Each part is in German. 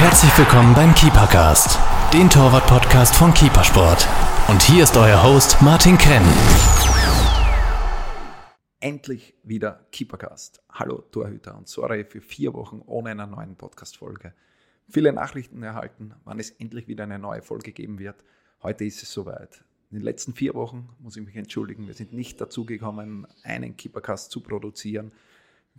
Herzlich willkommen beim Keepercast, den Torwart-Podcast von Keepersport. Und hier ist euer Host Martin Krenn. Endlich wieder Keepercast. Hallo Torhüter und sorry für vier Wochen ohne einer neuen Podcast-Folge. Viele Nachrichten erhalten, wann es endlich wieder eine neue Folge geben wird. Heute ist es soweit. In den letzten vier Wochen muss ich mich entschuldigen, wir sind nicht dazu gekommen, einen Keepercast zu produzieren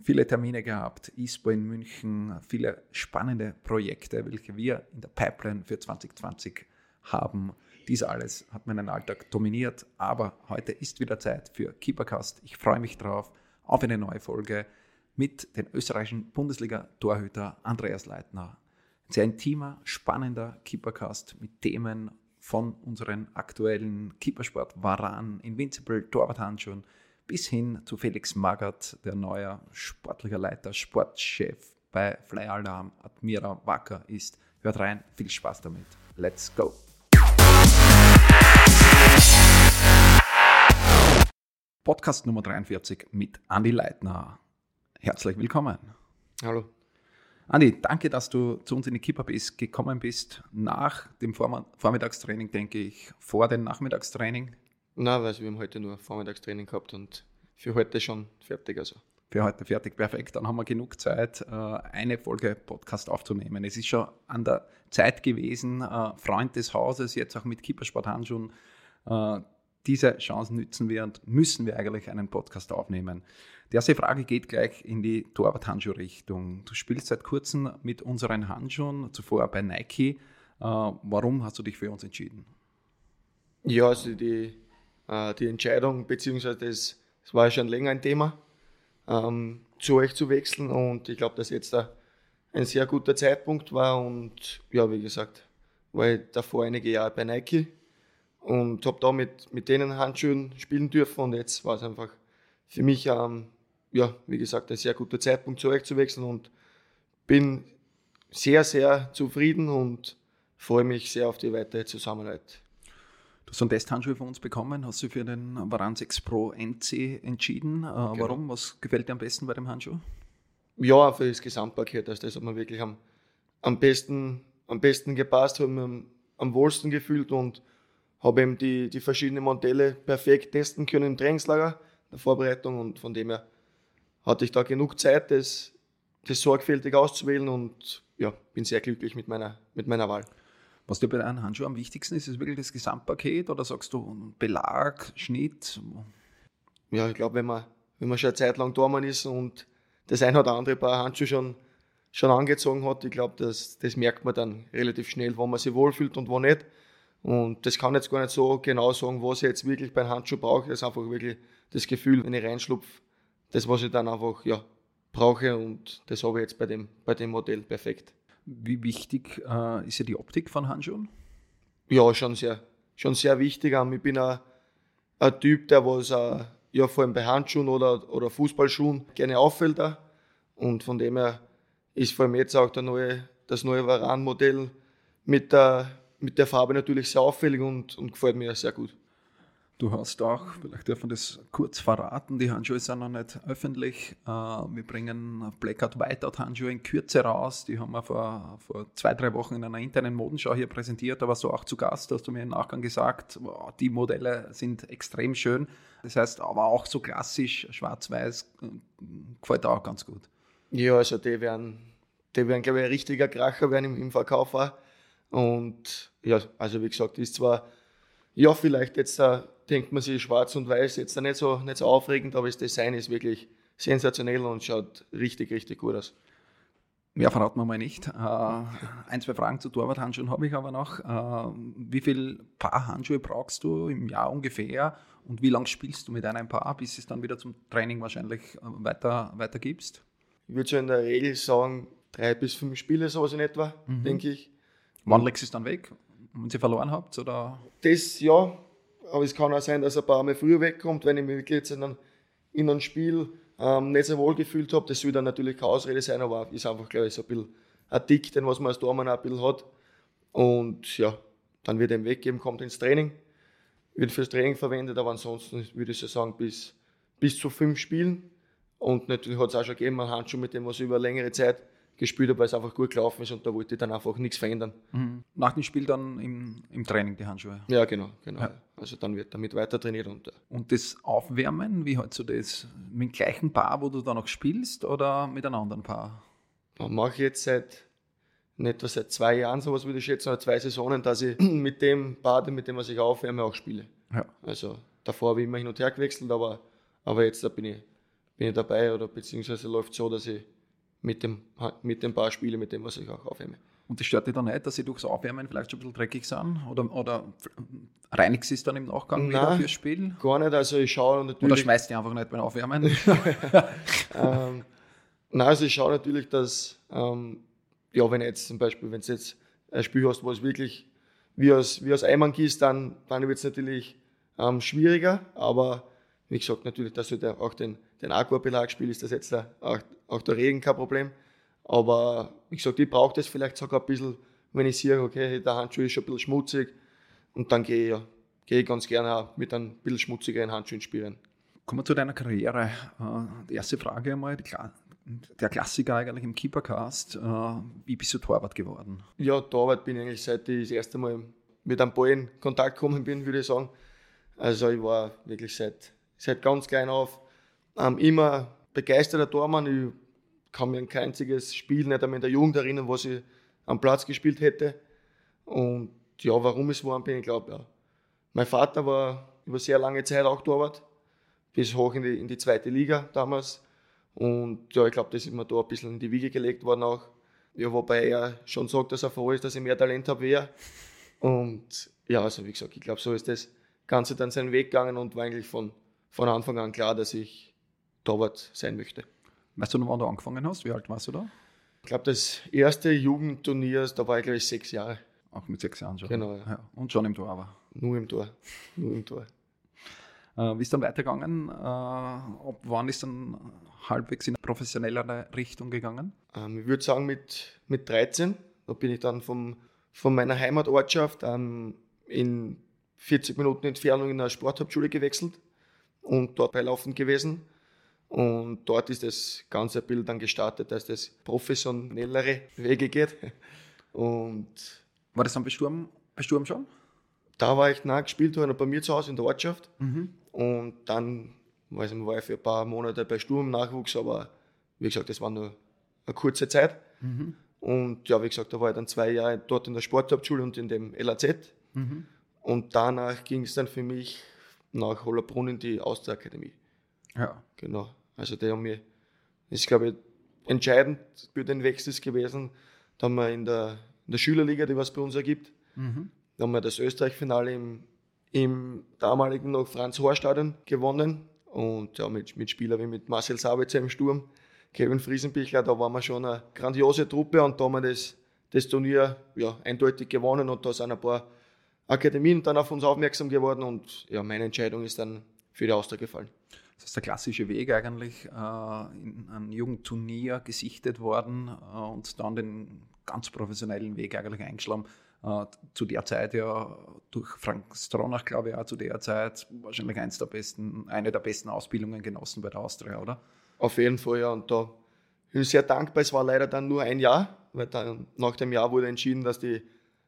viele Termine gehabt, ISPO in München, viele spannende Projekte, welche wir in der Pipeline für 2020 haben. Dies alles hat meinen Alltag dominiert, aber heute ist wieder Zeit für Keepercast. Ich freue mich drauf auf eine neue Folge mit dem österreichischen Bundesliga-Torhüter Andreas Leitner. Ein sehr intimer, spannender Keepercast mit Themen von unseren aktuellen Keepersport Varan, Invincible, Torwarthandschuhen, bis hin zu Felix Magath, der neue sportlicher Leiter, Sportchef bei Fly Alarm Admira Wacker ist. Hört rein, viel Spaß damit. Let's go! Podcast Nummer 43 mit Andy Leitner. Herzlich willkommen. Hallo. Andi, danke, dass du zu uns in die bist, gekommen bist. Nach dem Vormittagstraining, denke ich, vor dem Nachmittagstraining. Nein, weil wir haben heute nur Vormittagstraining gehabt und für heute schon fertig. Also. Für heute fertig, perfekt. Dann haben wir genug Zeit, äh, eine Folge Podcast aufzunehmen. Es ist schon an der Zeit gewesen, äh, Freund des Hauses, jetzt auch mit Kippersport-Handschuhen. Äh, diese Chancen nützen wir und müssen wir eigentlich einen Podcast aufnehmen. Die erste Frage geht gleich in die Torwart-Handschuh-Richtung. Du spielst seit kurzem mit unseren Handschuhen, zuvor bei Nike. Warum hast du dich für uns entschieden? Ja, also die die Entscheidung, beziehungsweise das, das war ja schon länger ein Thema, ähm, zu euch zu wechseln. Und ich glaube, dass jetzt da ein sehr guter Zeitpunkt war. Und ja, wie gesagt, war ich davor einige Jahre bei Nike und habe da mit, mit denen Handschuhen spielen dürfen. Und jetzt war es einfach für mich, ähm, ja, wie gesagt, ein sehr guter Zeitpunkt zu euch zu wechseln. Und bin sehr, sehr zufrieden und freue mich sehr auf die weitere Zusammenarbeit. Du hast einen Testhandschuh von uns bekommen, hast du für den Varan X Pro NC entschieden. Äh, genau. Warum? Was gefällt dir am besten bei dem Handschuh? Ja, für das Gesamtpaket. Also das hat mir wirklich am, am, besten, am besten gepasst, habe mich am, am wohlsten gefühlt und habe eben die, die verschiedenen Modelle perfekt testen können im Trainingslager, der Vorbereitung und von dem her hatte ich da genug Zeit, das, das sorgfältig auszuwählen und ja, bin sehr glücklich mit meiner, mit meiner Wahl. Was dir bei einem Handschuh am wichtigsten ist, ist wirklich das Gesamtpaket oder sagst du Belag, Schnitt? Ja, ich glaube, wenn man, wenn man schon eine Zeit lang da ist und das ein oder andere Paar Handschuhe schon, schon angezogen hat, ich glaube, das, das merkt man dann relativ schnell, wo man sich wohlfühlt und wo nicht. Und das kann jetzt gar nicht so genau sagen, was ich jetzt wirklich beim Handschuh brauche. Das ist einfach wirklich das Gefühl, wenn ich reinschlupfe, das, was ich dann einfach ja, brauche. Und das habe ich jetzt bei dem, bei dem Modell perfekt. Wie wichtig äh, ist ja die Optik von Handschuhen? Ja, schon sehr, schon sehr wichtig. Ähm, ich bin ein, ein Typ, der was äh, ja, vor allem bei Handschuhen oder, oder Fußballschuhen gerne auffällt. Und von dem her ist vor allem jetzt auch der neue, das neue Varan-Modell mit der, mit der Farbe natürlich sehr auffällig und, und gefällt mir sehr gut. Du hast auch, vielleicht dürfen wir das kurz verraten, die Handschuhe sind noch nicht öffentlich. Äh, wir bringen Blackout Whiteout Handschuhe in Kürze raus. Die haben wir vor, vor zwei, drei Wochen in einer internen Modenschau hier präsentiert. Warst du auch zu Gast, hast du mir im Nachgang gesagt, die Modelle sind extrem schön. Das heißt, aber auch so klassisch, schwarz-weiß, äh, gefällt auch ganz gut. Ja, also die werden, die werden glaube ich, ein richtiger Kracher werden im, im Verkauf. Und ja, also wie gesagt, ist zwar ja, vielleicht jetzt da denkt man sich schwarz und weiß jetzt da nicht so, nicht so aufregend, aber das Design ist wirklich sensationell und schaut richtig, richtig gut aus. Mehr verraten wir mal nicht. Äh, ein, zwei Fragen zu Torwarthandschuhen habe ich aber noch. Äh, wie viel Paar Handschuhe brauchst du im Jahr ungefähr und wie lange spielst du mit einem Paar, bis es dann wieder zum Training wahrscheinlich äh, weiter, weiter gibst? Ich würde so in der Regel sagen, drei bis fünf Spiele, sowas in etwa, mhm. denke ich. Wann legst du es dann weg? wenn sie verloren habt? Oder? Das ja, aber es kann auch sein, dass er ein paar Mal früher wegkommt, wenn ich mich wirklich jetzt in einem, in einem Spiel ähm, nicht so wohl gefühlt habe. Das soll dann natürlich keine Ausrede sein, aber ist einfach, glaube ich, so ein bisschen ein Tick, den was man als Dormann auch ein bisschen hat. Und ja, dann wird er ihm weggeben, kommt ins Training, wird fürs Training verwendet, aber ansonsten würde ich so sagen, bis, bis zu fünf Spielen. Und natürlich hat es auch schon gegeben, einen Handschuh, mit dem was über längere Zeit gespielt habe, weil es einfach gut gelaufen ist und da wollte ich dann einfach nichts verändern. Mhm. Nach dem Spiel dann im, im Training die Handschuhe. Ja, genau, genau. Ja. Also dann wird damit weiter trainiert und äh, Und das Aufwärmen, wie hältst du das? Mit dem gleichen Paar, wo du da noch spielst oder mit einem anderen Paar? Mache ich jetzt seit in etwa seit zwei Jahren sowas würde ich schätzen, oder zwei Saisonen, dass ich mit dem Bade, mit dem was ich aufwärme, auch spiele. Ja. Also davor habe ich immer hin und her gewechselt, aber, aber jetzt da bin ich, bin ich dabei oder beziehungsweise läuft so, dass ich mit dem, mit dem Paar spiele, mit dem, was ich auch aufwärme. Und das stört dich dann nicht, dass sie durchs Aufwärmen vielleicht schon ein bisschen dreckig sind? Oder, oder reinigst du es dann im Nachgang wieder Nein. fürs Spiel? Gar nicht, also ich schaue Oder natürlich. schmeißt du einfach nicht beim Aufwärmen? ähm, nein, also ich schaue natürlich, dass, ähm, ja, wenn jetzt zum Beispiel, wenn du jetzt ein Spiel hast, wo es wirklich wie aus, wie aus Eimern gießt, dann, dann wird es natürlich ähm, schwieriger, aber wie gesagt, natürlich, dass du da auch den, den Aquabelag spielst, ist das jetzt da auch, auch der Regen kein Problem. Aber wie gesagt, ich brauche das vielleicht sogar ein bisschen, wenn ich sehe, okay, der Handschuh ist schon ein bisschen schmutzig und dann gehe ich, ja, gehe ich ganz gerne auch mit einem bisschen schmutzigeren Handschuhen spielen. Kommen wir zu deiner Karriere. Äh, Die erste Frage einmal, der Klassiker eigentlich im Keepercast. Äh, Wie bist du Torwart geworden? Ja, Torwart bin ich eigentlich seit ich das erste Mal mit einem Ball in Kontakt gekommen bin, würde ich sagen. Also ich war wirklich seit, seit ganz klein auf ähm, immer begeisterter Tormann. Ich kann mir an kein einziges Spiel nicht einmal in der Jugend erinnern, was ich am Platz gespielt hätte. Und ja, warum es war, bin ich glaube, ja. Mein Vater war über sehr lange Zeit auch Torwart, bis hoch in die, in die zweite Liga damals. Und ja, ich glaube, das ist mir da ein bisschen in die Wiege gelegt worden auch. Ja, wobei er schon sagt, dass er froh ist, dass ich mehr Talent habe wie er. Und ja, also wie gesagt, ich glaube, so ist das Ganze dann seinen Weg gegangen und war eigentlich von, von Anfang an klar, dass ich Torwart sein möchte. Weißt du noch, wann du angefangen hast? Wie alt warst du da? Ich glaube, das erste Jugendturnier, da war ich glaube ich sechs Jahre, Auch mit sechs Jahren schon. Genau, ja. Und schon im Tor aber. nur im Tor. Nur im Tor. Äh, wie ist dann weitergegangen? Äh, ab wann ist dann halbwegs in professionellere Richtung gegangen? Ähm, ich würde sagen, mit, mit 13, da bin ich dann vom, von meiner Heimatortschaft ähm, in 40 Minuten Entfernung in eine Sporthauptschule gewechselt und dort beilaufend gewesen. Und dort ist das ganze Bild dann gestartet, dass das professionellere Wege geht. Und War das dann bei Sturm, bei Sturm schon? da war ich nah gespielt worden bei mir zu Hause in der Ortschaft. Und dann weiß ich, war ich für ein paar Monate bei Sturm Nachwuchs, aber wie gesagt, das war nur eine kurze Zeit. Und ja, wie gesagt, da war ich dann zwei Jahre dort in der Sporthauptschule und in dem LAZ. Und danach ging es dann für mich nach Hollerbrunn in die Austria-Akademie. Ja. Genau. Also der haben mir, das ist glaube ich entscheidend für den Wechsel gewesen. Da haben wir in der, in der Schülerliga, die was bei uns ergibt, da haben wir das Österreich-Finale im, im damaligen noch Franz-Hohr-Stadion gewonnen. Und ja, mit, mit Spielern wie mit Marcel Sabitzer im Sturm, Kevin Friesenbichler, da waren wir schon eine grandiose Truppe und da haben wir das, das Turnier ja, eindeutig gewonnen und da sind ein paar Akademien dann auf uns aufmerksam geworden und ja, meine Entscheidung ist dann für die Austria gefallen. Das ist der klassische Weg eigentlich, äh, in einem Jugendturnier gesichtet worden äh, und dann den ganz professionellen Weg eigentlich eingeschlagen. Äh, zu der Zeit ja durch Frank Stronach, glaube ich, auch zu der Zeit wahrscheinlich eins der besten, eine der besten Ausbildungen genossen bei der Austria, oder? Auf jeden Fall, ja. Und da bin ich sehr dankbar. Es war leider dann nur ein Jahr, weil dann nach dem Jahr wurde entschieden, dass die,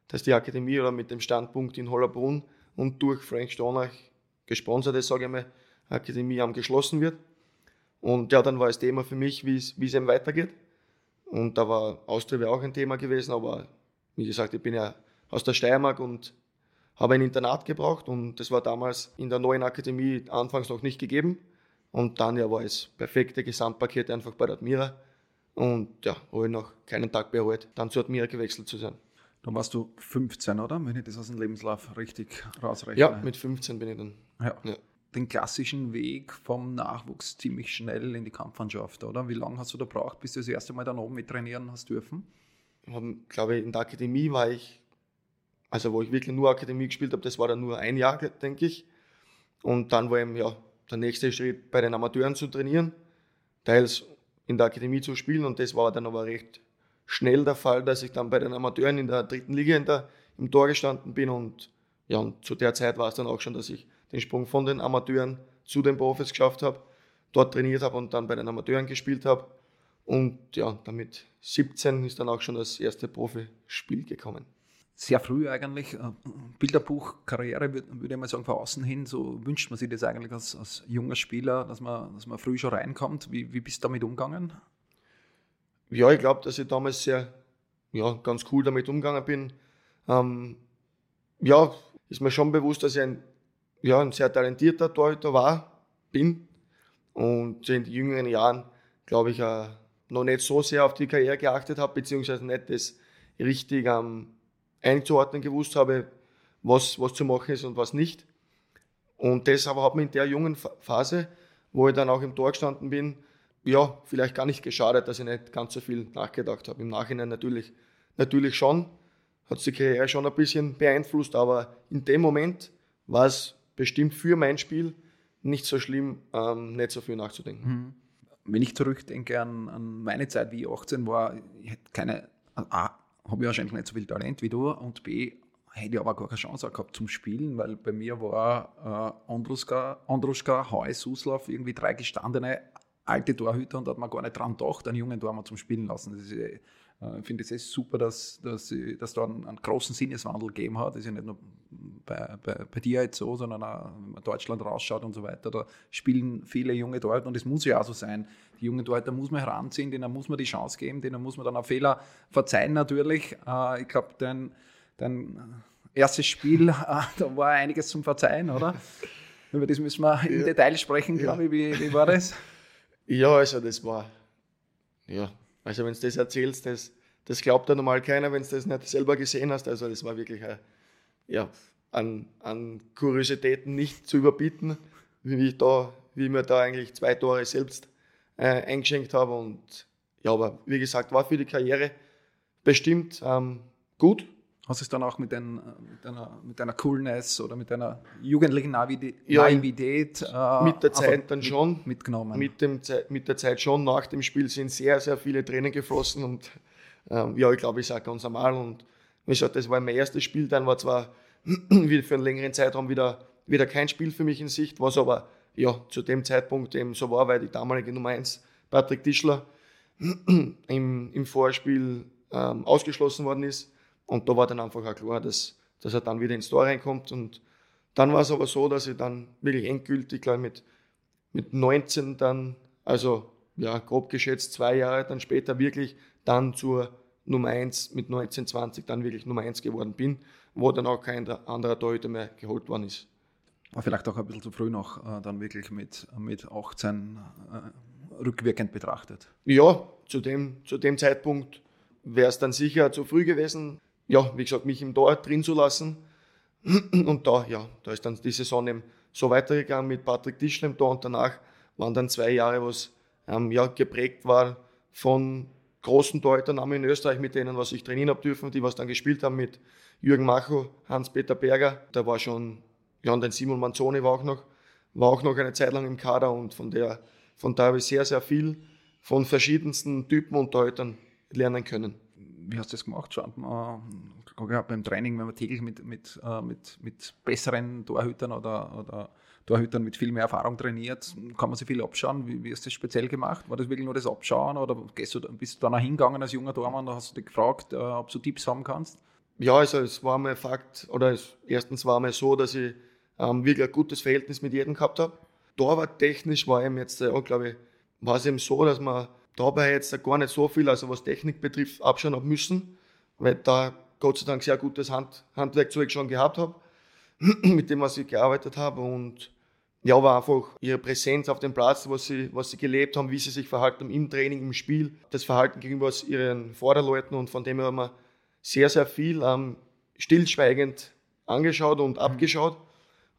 dass die Akademie oder mit dem Standpunkt in Hollerbrunn und durch Frank Stronach gesponsert ist, sage ich mal, Akademie am geschlossen wird. Und ja, dann war das Thema für mich, wie es eben weitergeht. Und da war Austria auch ein Thema gewesen, aber wie gesagt, ich bin ja aus der Steiermark und habe ein Internat gebraucht und das war damals in der neuen Akademie anfangs noch nicht gegeben. Und dann ja war es perfekte Gesamtpaket einfach bei der Admira. Und ja, habe ich noch keinen Tag bereut, dann zur Admira gewechselt zu sein. Da warst du 15, oder? Wenn ich das aus dem Lebenslauf richtig rausrechne. Ja, mit 15 bin ich dann. Ja. Ja. Den klassischen Weg vom Nachwuchs ziemlich schnell in die Kampfmannschaft, oder? Wie lange hast du da braucht, bis du das erste Mal dann oben mit trainieren hast dürfen? Haben, glaube ich, in der Akademie war ich, also wo ich wirklich nur Akademie gespielt habe, das war dann nur ein Jahr, denke ich. Und dann war eben ja der nächste Schritt bei den Amateuren zu trainieren, teils in der Akademie zu spielen und das war dann aber recht schnell der Fall, dass ich dann bei den Amateuren in der dritten Liga der, im Tor gestanden bin und ja, und zu der Zeit war es dann auch schon, dass ich den Sprung von den Amateuren zu den Profis geschafft habe, dort trainiert habe und dann bei den Amateuren gespielt habe. Und ja, damit 17 ist dann auch schon das erste Profispiel gekommen. Sehr früh eigentlich. Äh, Bilderbuch-Karriere, würde ich mal sagen, von außen hin. So wünscht man sich das eigentlich als, als junger Spieler, dass man, dass man früh schon reinkommt. Wie, wie bist du damit umgegangen? Ja, ich glaube, dass ich damals sehr ja, ganz cool damit umgegangen bin. Ähm, ja, ist mir schon bewusst, dass ich ein, ja, ein sehr talentierter Torhüter war, bin. Und in den jüngeren Jahren, glaube ich, äh, noch nicht so sehr auf die Karriere geachtet habe, beziehungsweise nicht das richtig ähm, einzuordnen gewusst habe, was, was zu machen ist und was nicht. Und das aber hat mir in der jungen Phase, wo ich dann auch im Tor gestanden bin, ja, vielleicht gar nicht geschadet, dass ich nicht ganz so viel nachgedacht habe. Im Nachhinein natürlich, natürlich schon, hat die Karriere schon ein bisschen beeinflusst, aber in dem Moment war es bestimmt für mein Spiel nicht so schlimm, ähm, nicht so viel nachzudenken. Mhm wenn ich zurückdenke an, an, meine Zeit, wie ich 18 war, ich hätte keine, A, habe ich wahrscheinlich nicht so viel Talent wie du und B, hätte ich aber gar keine Chance gehabt zum Spielen, weil bei mir war äh, Andruska, Andruschka, Heu, Suslav, irgendwie drei gestandene alte Torhüter und da hat man gar nicht dran gedacht, einen jungen Tor mal zum Spielen lassen. Ist, äh, ich finde es super, dass, dass, dass da einen, einen, großen Sinneswandel gegeben hat. Das ist ja nicht nur bei, bei, bei, dir jetzt so, sondern auch, wenn man Deutschland rausschaut und so weiter. Da spielen viele junge Torhüter und es muss ja auch so sein. Die jungen Torhüter muss man heranziehen, denen muss man die Chance geben, denen muss man dann auch Fehler verzeihen natürlich. Äh, ich glaube, dein, dein erstes Spiel, äh, da war einiges zum Verzeihen, oder? Über das müssen wir im ja. Detail sprechen, glaube ich. Wie, wie war das? Ja, also das war, ja, also wenn du das erzählst, das, das glaubt ja normal keiner, wenn du das nicht selber gesehen hast. Also das war wirklich ein, ja, an, an Kuriositäten nicht zu überbieten, wie ich da, wie ich mir da eigentlich zwei Tore selbst äh, eingeschenkt habe. Und ja, aber wie gesagt, war für die Karriere bestimmt ähm, gut. Hast du es dann auch mit, ein, mit, einer, mit einer Coolness oder mit einer jugendlichen Naivität, ja, äh, mit der Zeit dann schon mitgenommen? Mit, dem, mit der Zeit schon. Nach dem Spiel sind sehr, sehr viele Tränen geflossen und ähm, ja, ich glaube, ich sage ganz normal. Und wie gesagt, das war mein erstes Spiel, dann war zwar für einen längeren Zeitraum wieder, wieder kein Spiel für mich in Sicht, was aber ja, zu dem Zeitpunkt eben so war, weil die damalige Nummer 1, Patrick Tischler, im, im Vorspiel ähm, ausgeschlossen worden ist und da war dann einfach auch klar, dass, dass er dann wieder ins Tor reinkommt. Und dann war es aber so, dass ich dann wirklich endgültig, glaube mit, mit 19 dann, also ja, grob geschätzt zwei Jahre dann später wirklich dann zur Nummer 1 mit 19, 20 dann wirklich Nummer 1 geworden bin, wo dann auch kein anderer Torhüter mehr geholt worden ist. War vielleicht auch ein bisschen zu früh noch, äh, dann wirklich mit, mit 18 äh, rückwirkend betrachtet. Ja, zu dem, zu dem Zeitpunkt wäre es dann sicher zu früh gewesen ja, wie gesagt, mich im Tor drin zu lassen. Und da, ja, da ist dann die Saison eben so weitergegangen mit Patrick Tischler im Tor und danach waren dann zwei Jahre, was ähm, ja, geprägt war von großen Torhüternamen in Österreich, mit denen was ich trainieren habe dürfen, die was dann gespielt haben mit Jürgen Macho, Hans-Peter Berger. Da war schon, ja, und dann Simon Manzoni war auch noch, war auch noch eine Zeit lang im Kader und von der, von da habe ich sehr, sehr viel von verschiedensten Typen und Torhütern lernen können wie hast du das gemacht? Man ja, beim Training, wenn man täglich mit, mit, äh, mit, mit besseren Torhütern oder, oder Torhütern mit viel mehr Erfahrung trainiert, kann man sich viel abschauen. Wie, wie hast du das speziell gemacht? War das wirklich nur das Abschauen oder du, bist du dann hingegangen als junger Tormann, da hast dich gefragt, äh, ob du Tipps haben kannst? Ja, also es war mal Fakt, oder es, erstens war mal so, dass ich ähm, wirklich ein gutes Verhältnis mit jedem gehabt habe. Torwart-technisch war eben jetzt, äh, glaube ich, war es eben so, dass man dabei jetzt gar nicht so viel, also was Technik betrifft, abschauen habe müssen, weil da Gott sei Dank sehr gutes Hand, Handwerkzeug schon gehabt habe, mit dem, was ich gearbeitet habe und ja, war einfach ihre Präsenz auf dem Platz, was sie, was sie gelebt haben, wie sie sich verhalten im Training, im Spiel, das Verhalten gegenüber ihren Vorderleuten und von dem haben wir sehr, sehr viel ähm, stillschweigend angeschaut und mhm. abgeschaut.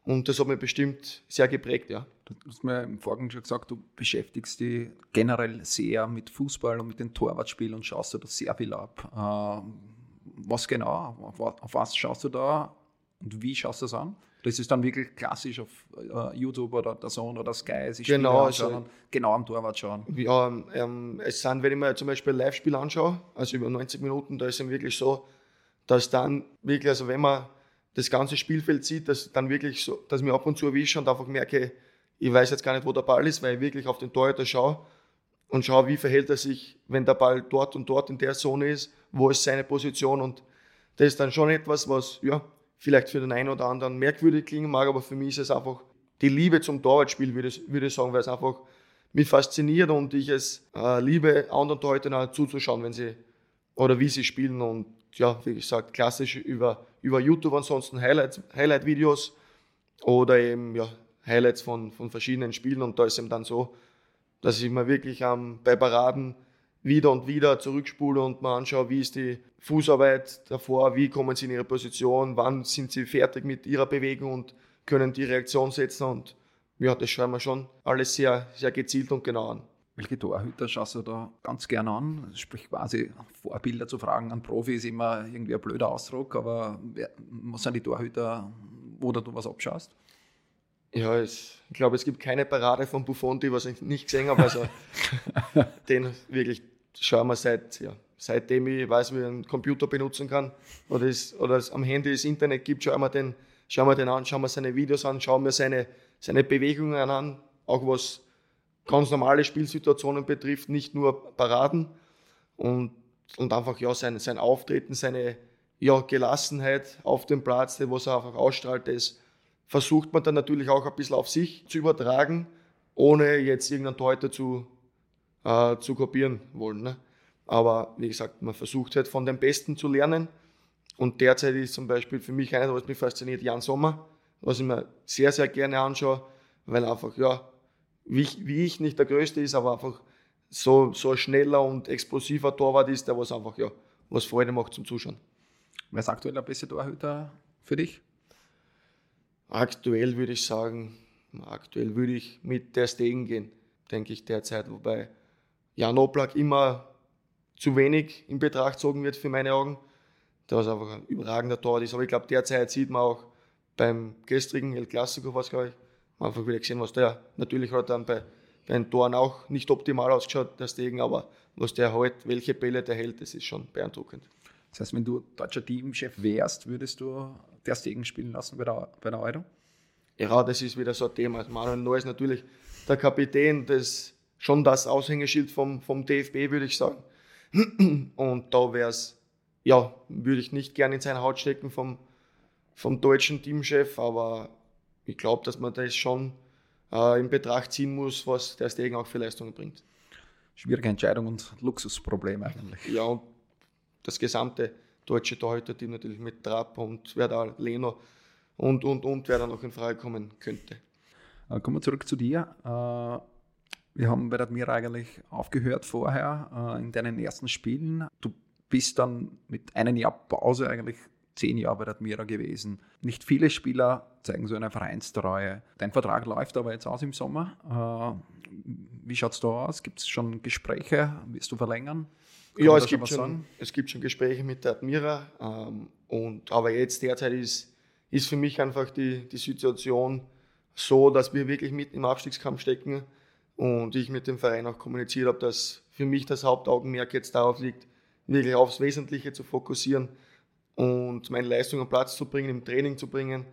Und das hat mich bestimmt sehr geprägt, ja. Du hast mir im Vorgang schon gesagt, du beschäftigst dich generell sehr mit Fußball und mit dem Torwartspiel und schaust dir da sehr viel ab. Ähm, was genau? Auf was schaust du da und wie schaust du das an? Das ist dann wirklich klassisch auf äh, YouTube oder der Zone oder Sky, sich genau, also, genau am Torwart schauen. Ja, ähm, es sind, wenn ich mir zum Beispiel ein Live-Spiel anschaue, also über 90 Minuten, da ist es wirklich so, dass dann wirklich, also wenn man das ganze Spielfeld sieht, dass dann wirklich so, dass mich ab und zu erwische und einfach merke, ich weiß jetzt gar nicht, wo der Ball ist, weil ich wirklich auf den Torhüter schaue und schaue, wie verhält er sich, wenn der Ball dort und dort in der Zone ist, wo ist seine Position und das ist dann schon etwas, was ja, vielleicht für den einen oder anderen merkwürdig klingen mag, aber für mich ist es einfach die Liebe zum Torwartspiel, würde ich, würde ich sagen, weil es einfach mich fasziniert und ich es äh, liebe, anderen Torhütern zuzuschauen, wenn sie oder wie sie spielen und ja, wie gesagt, klassisch über, über YouTube ansonsten Highlight, Highlight-Videos oder eben ja, Highlights von, von verschiedenen Spielen und da ist eben dann so, dass ich mir wirklich ähm, bei Paraden wieder und wieder zurückspule und mal anschaue, wie ist die Fußarbeit davor, wie kommen sie in ihre Position, wann sind sie fertig mit ihrer Bewegung und können die Reaktion setzen und ja, das schauen wir schon alles sehr, sehr gezielt und genau an. Welche Torhüter schaust du da ganz gerne an? Sprich quasi Vorbilder zu fragen an Profi ist immer irgendwie ein blöder Ausdruck, aber was sind die Torhüter, wo du was abschaust? Ja, es, ich glaube, es gibt keine Parade von Buffon, die was ich nicht gesehen habe. Also den wirklich schauen wir seit, ja, seitdem ich weiß, wie ich einen Computer benutzen kann oder es, oder es am Handy das Internet gibt, schauen wir den, schauen wir den an, schauen wir seine Videos an, schauen wir seine, seine Bewegungen an, auch was ganz normale Spielsituationen betrifft, nicht nur Paraden und, und einfach ja, sein, sein Auftreten, seine ja, Gelassenheit auf dem Platz, was er einfach ausstrahlt, das versucht man dann natürlich auch ein bisschen auf sich zu übertragen, ohne jetzt irgendeinen Torhüter zu, äh, zu kopieren wollen. Ne? Aber wie gesagt, man versucht halt von den Besten zu lernen. Und derzeit ist zum Beispiel für mich einer, was mich fasziniert, Jan Sommer, was ich mir sehr, sehr gerne anschaue, weil einfach, ja, wie ich, wie ich nicht der Größte ist, aber einfach so, so ein schneller und explosiver Torwart ist, der was einfach, ja, was Freude macht zum Zuschauen. Wer ist aktuell der beste Torhüter für dich? Aktuell würde ich sagen, aktuell würde ich mit der Stegen gehen, denke ich derzeit, wobei Jan Oblak immer zu wenig in Betracht gezogen wird für meine Augen, der was einfach ein überragender Tor ist. Aber ich glaube, derzeit sieht man auch beim gestrigen El Clasico, was glaube ich, einfach wieder gesehen, was der natürlich hat dann bei, bei den Toren auch nicht optimal ausgeschaut, der Stegen, aber was der halt, welche Bälle der hält, das ist schon beeindruckend. Das heißt, wenn du deutscher Teamchef wärst, würdest du der Stegen spielen lassen bei der, bei der Euro? Ja, das ist wieder so ein Thema. Manuel Neuer ist natürlich der Kapitän, das schon das Aushängeschild vom, vom DFB, würde ich sagen. Und da wäre es, ja, würde ich nicht gerne in seine Haut stecken vom, vom deutschen Teamchef, aber ich glaube, dass man das schon äh, in Betracht ziehen muss, was der Stegen auch für Leistungen bringt. Schwierige Entscheidung und Luxusproblem eigentlich. Ja, und das gesamte deutsche Torhüter-Team natürlich mit Trapp und wer da Leno und, und, und wer da noch in Frage kommen könnte. Äh, kommen wir zurück zu dir. Äh, wir haben bei der Admira eigentlich aufgehört vorher äh, in deinen ersten Spielen. Du bist dann mit einem Jahr Pause eigentlich zehn Jahre bei der Admira gewesen. Nicht viele Spieler zeigen so eine Vereinstreue. Dein Vertrag läuft aber jetzt aus im Sommer. Wie schaut es da aus? Gibt es schon Gespräche? Willst du verlängern? Kann ja, es gibt, schon, es gibt schon Gespräche mit der Admira. Ähm, und, aber jetzt derzeit ist, ist für mich einfach die, die Situation so, dass wir wirklich mitten im Abstiegskampf stecken und ich mit dem Verein auch kommuniziert habe, dass für mich das Hauptaugenmerk jetzt darauf liegt, wirklich aufs Wesentliche zu fokussieren und meine Leistung am Platz zu bringen, im Training zu bringen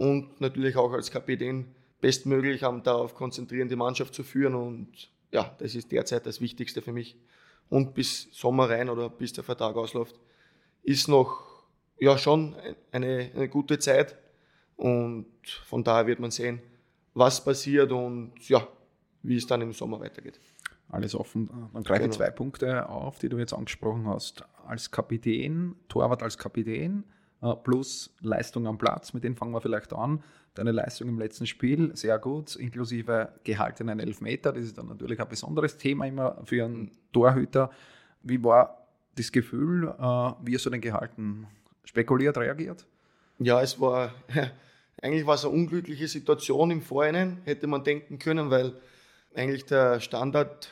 und natürlich auch als Kapitän bestmöglich darauf konzentrieren, die Mannschaft zu führen. Und ja, das ist derzeit das Wichtigste für mich und bis Sommer rein oder bis der Vertrag ausläuft, ist noch ja schon eine, eine gute Zeit. Und von daher wird man sehen, was passiert und ja, wie es dann im Sommer weitergeht. Alles offen. Dann greife genau. zwei Punkte auf, die du jetzt angesprochen hast. Als Kapitän, Torwart als Kapitän, plus Leistung am Platz, mit denen fangen wir vielleicht an. Deine Leistung im letzten Spiel, sehr gut, inklusive gehaltenen Elfmeter. Das ist dann natürlich ein besonderes Thema immer für einen Torhüter. Wie war das Gefühl? Äh, wie hast du denn gehalten? Spekuliert, reagiert? Ja, es war eigentlich war es eine unglückliche Situation im Vorhinein, hätte man denken können, weil eigentlich der Standard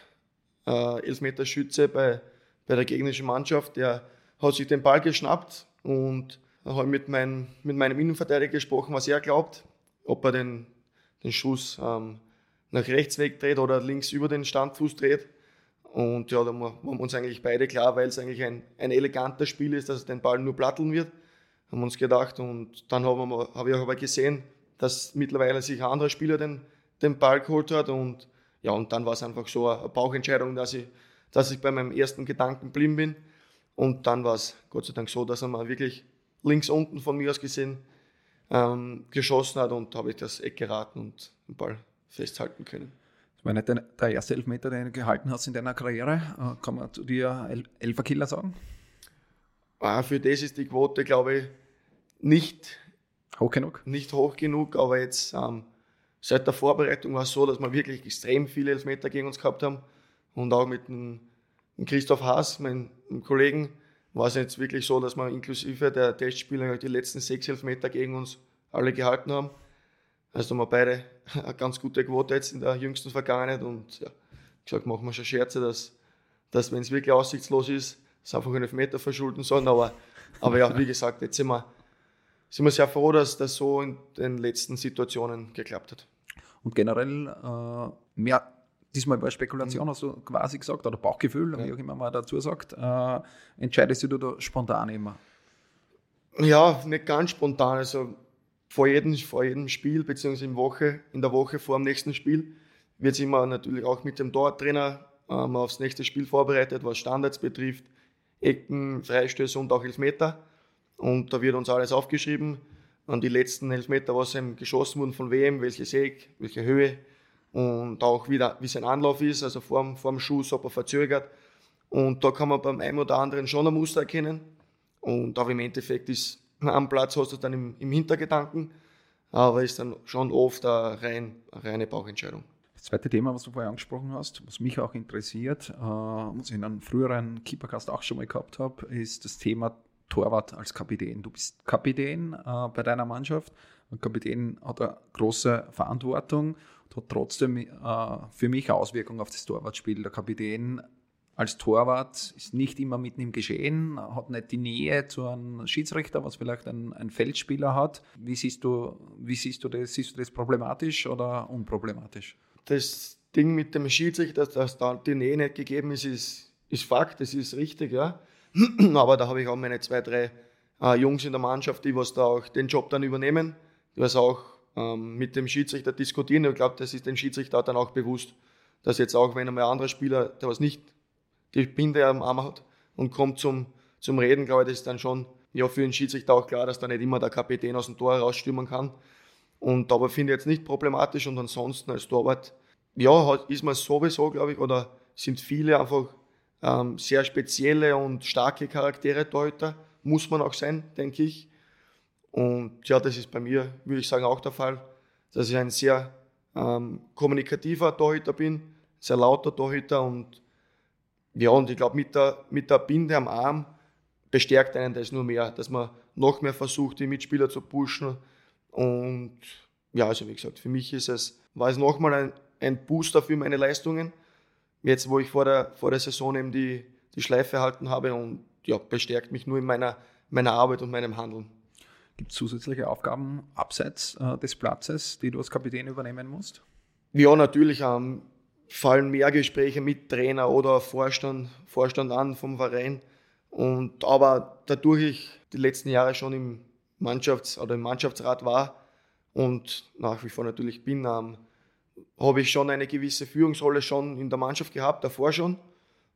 äh, Elfmeterschütze bei, bei der gegnerischen Mannschaft, der hat sich den Ball geschnappt und habe mit, mein, mit meinem Innenverteidiger gesprochen, was er glaubt, ob er den, den Schuss ähm, nach rechts wegdreht oder links über den Standfuß dreht. Und ja, da waren wir uns eigentlich beide klar, weil es eigentlich ein, ein eleganter Spiel ist, dass er den Ball nur platteln wird, haben wir uns gedacht. Und dann haben wir, habe ich aber gesehen, dass mittlerweile sich ein anderer Spieler den, den Ball geholt hat. Und ja, und dann war es einfach so eine Bauchentscheidung, dass ich, dass ich bei meinem ersten Gedanken blieben bin. Und dann war es Gott sei Dank so, dass er mal wirklich links unten von mir aus gesehen ähm, geschossen hat und habe ich das Eck geraten und den Ball festhalten können. Das war nicht der erste Elfmeter, den du gehalten hast in deiner Karriere. Äh, kann man zu dir El Elferkiller sagen? Ah, für das ist die Quote, glaube ich, nicht hoch genug. Nicht hoch genug, aber jetzt ähm, seit der Vorbereitung war es so, dass wir wirklich extrem viele Elfmeter gegen uns gehabt haben. Und auch mit dem, mit Christoph Haas, meinem Kollegen, war es jetzt wirklich so, dass wir inklusive der Testspieler die letzten sechs Elfmeter gegen uns alle gehalten haben. Also haben wir beide eine ganz gute Quote jetzt in der jüngsten Vergangenheit und ja, gesagt, machen wir schon Scherze, dass, dass wenn es wirklich aussichtslos ist, es einfach einen Elfmeter verschulden sollen. Aber, aber ja, wie gesagt, jetzt sind wir, sind wir sehr froh, dass das so in den letzten Situationen geklappt hat. Und generell äh, mehr, diesmal war Spekulation, mhm. hast du quasi gesagt, oder Bauchgefühl, ja. wie auch immer man dazu sagt, äh, entscheidest du da spontan immer? Ja, nicht ganz spontan. Also vor jedem, vor jedem Spiel, beziehungsweise in, Woche, in der Woche vor dem nächsten Spiel, wird sich immer natürlich auch mit dem Tortrainer ähm, aufs nächste Spiel vorbereitet, was Standards betrifft, Ecken, Freistöße und auch Elfmeter. Und da wird uns alles aufgeschrieben. An die letzten Elfmeter, was eben geschossen wurden, von wem, welche Säg, welche Höhe und auch wieder, wie sein Anlauf ist, also vorm, vorm ob er verzögert. Und da kann man beim einen oder anderen schon ein Muster erkennen. Und auch im Endeffekt ist am Platz hast du dann im, im Hintergedanken, aber ist dann schon oft eine, rein, eine reine Bauchentscheidung. Das zweite Thema, was du vorher angesprochen hast, was mich auch interessiert, äh, was ich in einem früheren Keepercast auch schon mal gehabt habe, ist das Thema Torwart als Kapitän. Du bist Kapitän äh, bei deiner Mannschaft. Ein Kapitän hat eine große Verantwortung und hat trotzdem äh, für mich Auswirkungen auf das Torwartspiel. Der Kapitän als Torwart ist nicht immer mitten im Geschehen, hat nicht die Nähe zu einem Schiedsrichter, was vielleicht ein, ein Feldspieler hat. Wie siehst, du, wie siehst du das? Siehst du das problematisch oder unproblematisch? Das Ding mit dem Schiedsrichter, dass da die Nähe nicht gegeben ist, ist, ist Fakt, das ist richtig, ja. Aber da habe ich auch meine zwei, drei äh, Jungs in der Mannschaft, die was da auch den Job dann übernehmen, die was auch ähm, mit dem Schiedsrichter diskutieren. Ich glaube, das ist dem Schiedsrichter dann auch bewusst, dass jetzt auch, wenn einmal ein anderer Spieler, der was nicht die Binde am Arm hat und kommt zum, zum Reden, glaube ich, das ist dann schon ja, für den Schiedsrichter auch klar, dass da nicht immer der Kapitän aus dem Tor rausstürmen kann. Und aber finde ich jetzt nicht problematisch und ansonsten als Torwart, ja, ist man sowieso, glaube ich, oder sind viele einfach ähm, sehr spezielle und starke Charaktere Torhüter, muss man auch sein, denke ich. Und ja, das ist bei mir, würde ich sagen, auch der Fall, dass ich ein sehr ähm, kommunikativer Torhüter bin, sehr lauter Torhüter und ja, und ich glaube, mit der, mit der Binde am Arm bestärkt einen das nur mehr, dass man noch mehr versucht, die Mitspieler zu pushen. Und ja, also wie gesagt, für mich ist es, war es nochmal ein, ein Booster für meine Leistungen. Jetzt, wo ich vor der, vor der Saison eben die, die Schleife erhalten habe und ja, bestärkt mich nur in meiner, meiner Arbeit und meinem Handeln. Gibt es zusätzliche Aufgaben abseits äh, des Platzes, die du als Kapitän übernehmen musst? Ja, natürlich. Ähm, fallen mehr Gespräche mit Trainer oder Vorstand, Vorstand an vom Verein. Und, aber dadurch ich die letzten Jahre schon im Mannschafts- oder im Mannschaftsrat war und nach wie vor natürlich bin, ähm, habe ich schon eine gewisse Führungsrolle schon in der Mannschaft gehabt, davor schon.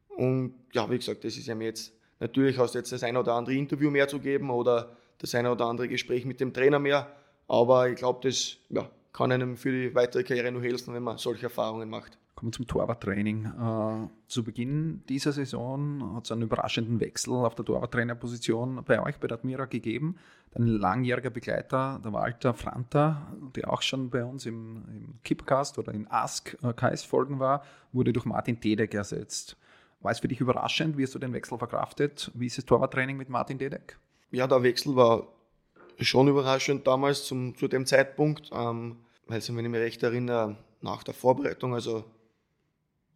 Und ja, wie gesagt, das ist ja mir jetzt, natürlich du jetzt das ein oder andere Interview mehr zu geben oder das eine oder andere Gespräch mit dem Trainer mehr. Aber ich glaube, das ja, kann einem für die weitere Karriere nur helfen, wenn man solche Erfahrungen macht. Kommen wir zum Torwarttraining. Äh, zu Beginn dieser Saison hat es einen überraschenden Wechsel auf der Torwarttrainerposition bei euch, bei der Admira gegeben. Ein langjähriger Begleiter, der Walter Franta, der auch schon bei uns im, im Kipcast oder in Ask äh, KS-Folgen war, wurde durch Martin Tedek ersetzt. War es für dich überraschend? Wie hast du den Wechsel verkraftet? Wie ist das Torwarttraining mit Martin Tedek? Ja, der Wechsel war schon überraschend damals zum, zu dem Zeitpunkt, ähm, weil, wenn ich mich recht erinnere, nach der Vorbereitung, also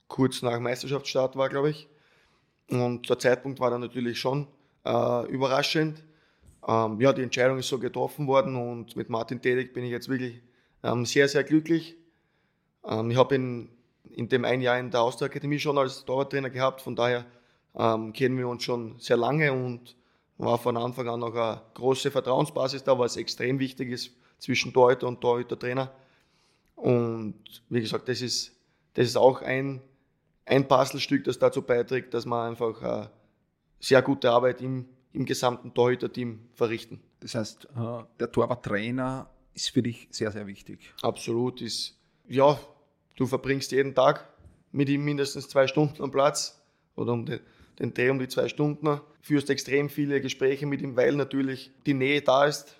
kurz nach Meisterschaftsstart war, glaube ich. Und der Zeitpunkt war dann natürlich schon äh, überraschend. Ähm, ja, die Entscheidung ist so getroffen worden und mit Martin Tedek bin ich jetzt wirklich ähm, sehr, sehr glücklich. Ähm, ich habe in, in dem ein Jahr in der Austria-Akademie schon als Torwarttrainer gehabt, von daher ähm, kennen wir uns schon sehr lange und war von Anfang an noch eine große Vertrauensbasis da, was extrem wichtig ist zwischen Torhüter und Torhüter-Trainer. Und wie gesagt, das ist das ist auch ein, ein Puzzlestück, das dazu beiträgt, dass man einfach äh, sehr gute Arbeit im, im gesamten Torhüter-Team verrichten. Das heißt, äh, der Torwarttrainer ist für dich sehr, sehr wichtig. Absolut. Ist, ja, du verbringst jeden Tag mit ihm mindestens zwei Stunden am Platz oder um den, den Dreh um die zwei Stunden. Führst extrem viele Gespräche mit ihm, weil natürlich die Nähe da ist,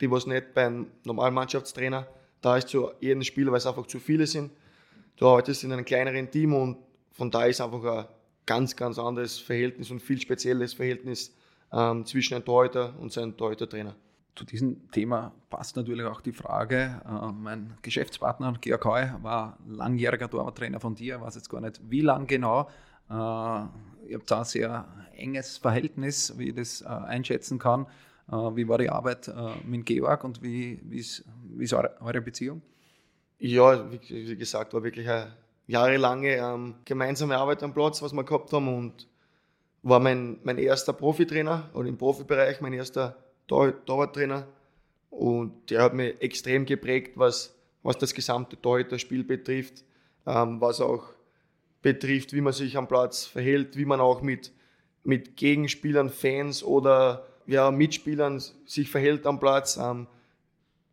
die was nicht beim normalen Mannschaftstrainer da ist zu jedem Spieler, weil es einfach zu viele sind. Du arbeitest in einem kleineren Team und von da ist einfach ein ganz, ganz anderes Verhältnis und viel spezielles Verhältnis ähm, zwischen einem Torhüter und seinem Torhüter-Trainer. Zu diesem Thema passt natürlich auch die Frage, äh, mein Geschäftspartner Georg Heu war langjähriger Torwarttrainer von dir, weiß jetzt gar nicht wie lang genau. Äh, ihr habt da ein sehr enges Verhältnis, wie ich das äh, einschätzen kann. Äh, wie war die Arbeit mit Georg und wie, wie, ist, wie ist eure, Beziehung? Ja, wie, gesagt, war wirklich eine jahrelange ähm, gemeinsame Arbeit am Platz, was wir gehabt haben und war mein, mein erster Profitrainer oder im Profibereich mein erster Torwarttrainer und der hat mich extrem geprägt, was, was das gesamte Torhüter-Spiel betrifft, ähm, was auch betrifft, wie man sich am Platz verhält, wie man auch mit, mit Gegenspielern, Fans oder ja, Mitspielern sich verhält am Platz. Ähm,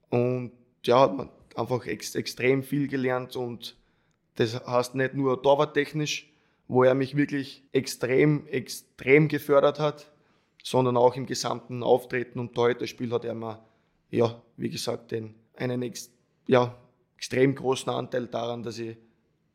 und ja, hat man einfach ex extrem viel gelernt und das heißt nicht nur torwarttechnisch, wo er mich wirklich extrem, extrem gefördert hat, sondern auch im gesamten Auftreten und Torhüterspiel hat er mir, ja, wie gesagt, den, einen ex, ja, extrem großen Anteil daran, dass ich,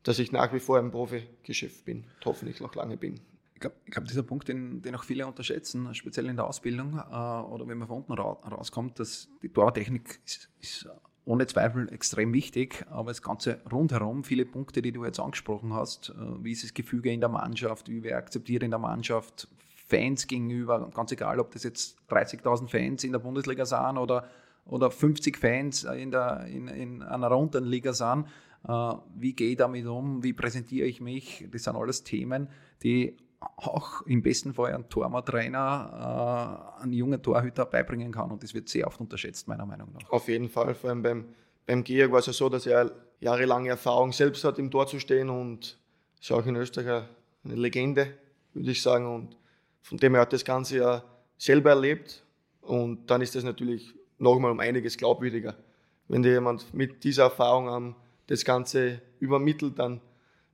dass ich nach wie vor im Profigeschäft bin, hoffentlich noch lange bin. Ich glaube, glaub, dieser Punkt, den, den auch viele unterschätzen, speziell in der Ausbildung äh, oder wenn man von unten ra rauskommt, dass die Tortechnik ist, ist ohne Zweifel extrem wichtig, aber das Ganze rundherum, viele Punkte, die du jetzt angesprochen hast, äh, wie ist das Gefüge in der Mannschaft, wie wer akzeptiert in der Mannschaft, Fans gegenüber, ganz egal, ob das jetzt 30.000 Fans in der Bundesliga sind oder, oder 50 Fans in, der, in, in einer unteren Liga sind, äh, wie gehe ich damit um, wie präsentiere ich mich, das sind alles Themen, die auch im besten Fall ein Torwarttrainer, äh, einen jungen Torhüter beibringen kann. Und das wird sehr oft unterschätzt, meiner Meinung nach. Auf jeden Fall. Vor allem beim, beim Georg war es ja so, dass er jahrelange Erfahrung selbst hat, im Tor zu stehen und ist auch in Österreich eine Legende, würde ich sagen. Und von dem her hat das Ganze ja selber erlebt. Und dann ist das natürlich nochmal um einiges glaubwürdiger. Wenn dir jemand mit dieser Erfahrung um, das Ganze übermittelt, dann